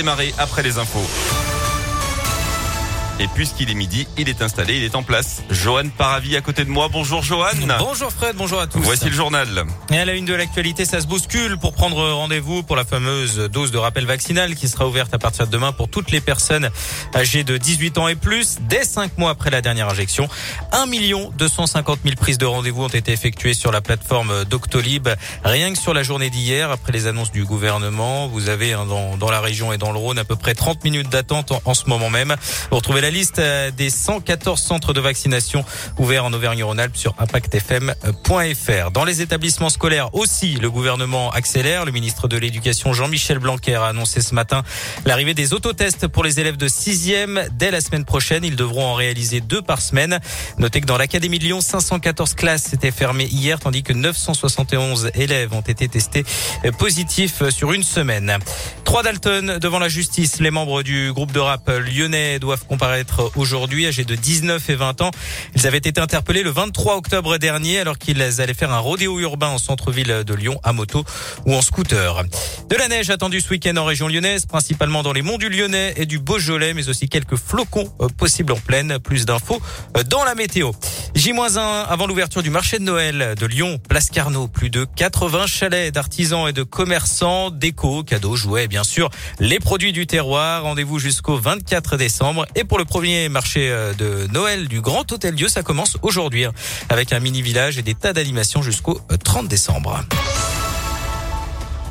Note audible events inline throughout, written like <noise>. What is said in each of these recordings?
démarrer après les infos. Et puisqu'il est midi, il est installé, il est en place. Johan Paravi à côté de moi. Bonjour Johan. Bonjour Fred, bonjour à tous. Voici le journal. Et à la une de l'actualité, ça se bouscule pour prendre rendez-vous pour la fameuse dose de rappel vaccinal qui sera ouverte à partir de demain pour toutes les personnes âgées de 18 ans et plus dès 5 mois après la dernière injection. 1 250 000 prises de rendez-vous ont été effectuées sur la plateforme Doctolib. Rien que sur la journée d'hier, après les annonces du gouvernement, vous avez hein, dans, dans, la région et dans le Rhône à peu près 30 minutes d'attente en, en, ce moment même. Vous retrouvez la liste euh, des 114 centres de vaccination ouverts en Auvergne-Rhône-Alpes sur impactfm.fr. Dans les établissements scolaires aussi, le gouvernement accélère. Le ministre de l'Éducation Jean-Michel Blanquer a annoncé ce matin l'arrivée des autotests pour les élèves de 6e dès la semaine prochaine. Ils devront en réaliser deux par semaine. Notez que dans l'Académie de Lyon, 514 classes étaient fermées hier, tandis que 971 élèves ont été testés positifs sur une semaine. Trois Dalton devant la justice. Les membres du groupe de rap lyonnais doivent aujourd'hui, âgés de 19 et 20 ans. Ils avaient été interpellés le 23 octobre dernier alors qu'ils allaient faire un rodéo urbain en centre-ville de Lyon à moto ou en scooter. De la neige attendue ce week-end en région lyonnaise, principalement dans les monts du Lyonnais et du Beaujolais, mais aussi quelques flocons possibles en pleine. Plus d'infos dans la météo. J-1 avant l'ouverture du marché de Noël de Lyon, Place Carnot. Plus de 80 chalets d'artisans et de commerçants, déco, cadeaux, jouets, bien sûr, les produits du terroir. Rendez-vous jusqu'au 24 décembre. Et pour le premier marché de Noël du Grand Hôtel Dieu, ça commence aujourd'hui hein, avec un mini village et des tas d'animations jusqu'au 30 décembre.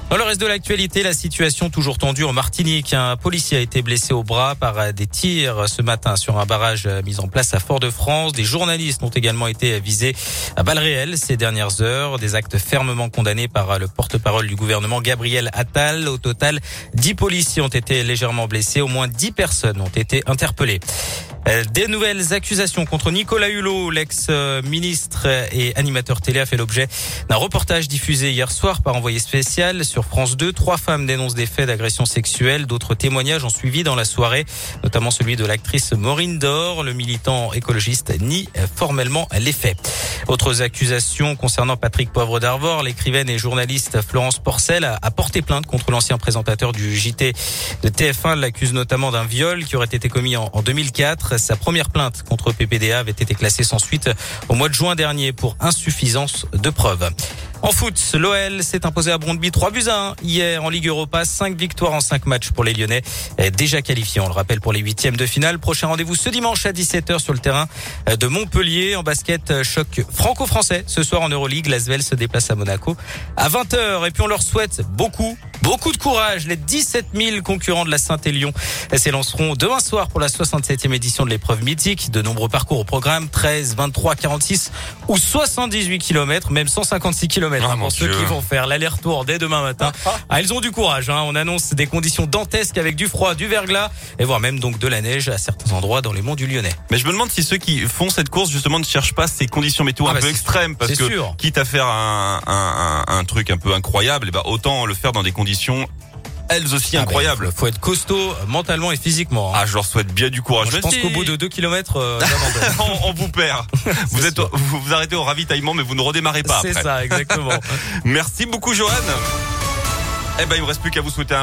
Dans le reste de l'actualité, la situation toujours tendue en Martinique. Un policier a été blessé au bras par des tirs ce matin sur un barrage mis en place à Fort-de-France. Des journalistes ont également été visés à balles réelles ces dernières heures. Des actes fermement condamnés par le porte-parole du gouvernement Gabriel Attal. Au total, dix policiers ont été légèrement blessés. Au moins dix personnes ont été interpellées. Des nouvelles accusations contre Nicolas Hulot, l'ex-ministre et animateur télé, a fait l'objet d'un reportage diffusé hier soir par envoyé spécial sur France 2. Trois femmes dénoncent des faits d'agression sexuelle. D'autres témoignages ont suivi dans la soirée, notamment celui de l'actrice Maureen Dor. Le militant écologiste nie formellement les faits. Autres accusations concernant Patrick Poivre d'Arvor, l'écrivaine et journaliste Florence Porcel a porté plainte contre l'ancien présentateur du JT de TF1. L'accuse notamment d'un viol qui aurait été commis en 2004. Sa première plainte contre PPDA avait été classée sans suite au mois de juin dernier pour insuffisance de preuves. En foot, l'OL s'est imposé à Brondby 3 buts à 1 hier en Ligue Europa. 5 victoires en 5 matchs pour les Lyonnais. Déjà qualifiés, on le rappelle, pour les huitièmes de finale. Prochain rendez-vous ce dimanche à 17h sur le terrain de Montpellier. En basket, choc franco-français. Ce soir en Euroleague, l'Asvel se déplace à Monaco à 20h. Et puis on leur souhaite beaucoup Beaucoup de courage. Les 17 000 concurrents de la Saint-Élion s'élanceront demain soir pour la 67e édition de l'épreuve mythique. De nombreux parcours au programme 13, 23, 46 ou 78 km, même 156 km Ah, hein, pour ceux Dieu. qui vont faire l'aller-retour dès demain matin. <laughs> Ah, ils ont du courage. Hein. On annonce des conditions dantesques avec du froid, du verglas et voire même donc de la neige à certains endroits dans les monts du Lyonnais. Mais je me demande si ceux qui font cette course justement ne cherchent pas ces conditions météo Ah un bah peu extrêmes parce que sûr. quitte à faire un, un, un, un truc un peu incroyable, et ben autant le faire dans des conditions elles aussi Ah, incroyables. mais Faut être costaud euh, mentalement et physiquement. hein. Ah, je leur souhaite bien du courage. Moi, je pense si- qu'au bout de 2 km, euh, <laughs> on, on vous perd. <laughs> Vous êtes, vous vous arrêtez au ravitaillement, mais vous ne redémarrez pas C'est ça, exactement. <laughs> Merci beaucoup, Johan. Eh ben, il me reste plus qu'à vous souhaiter un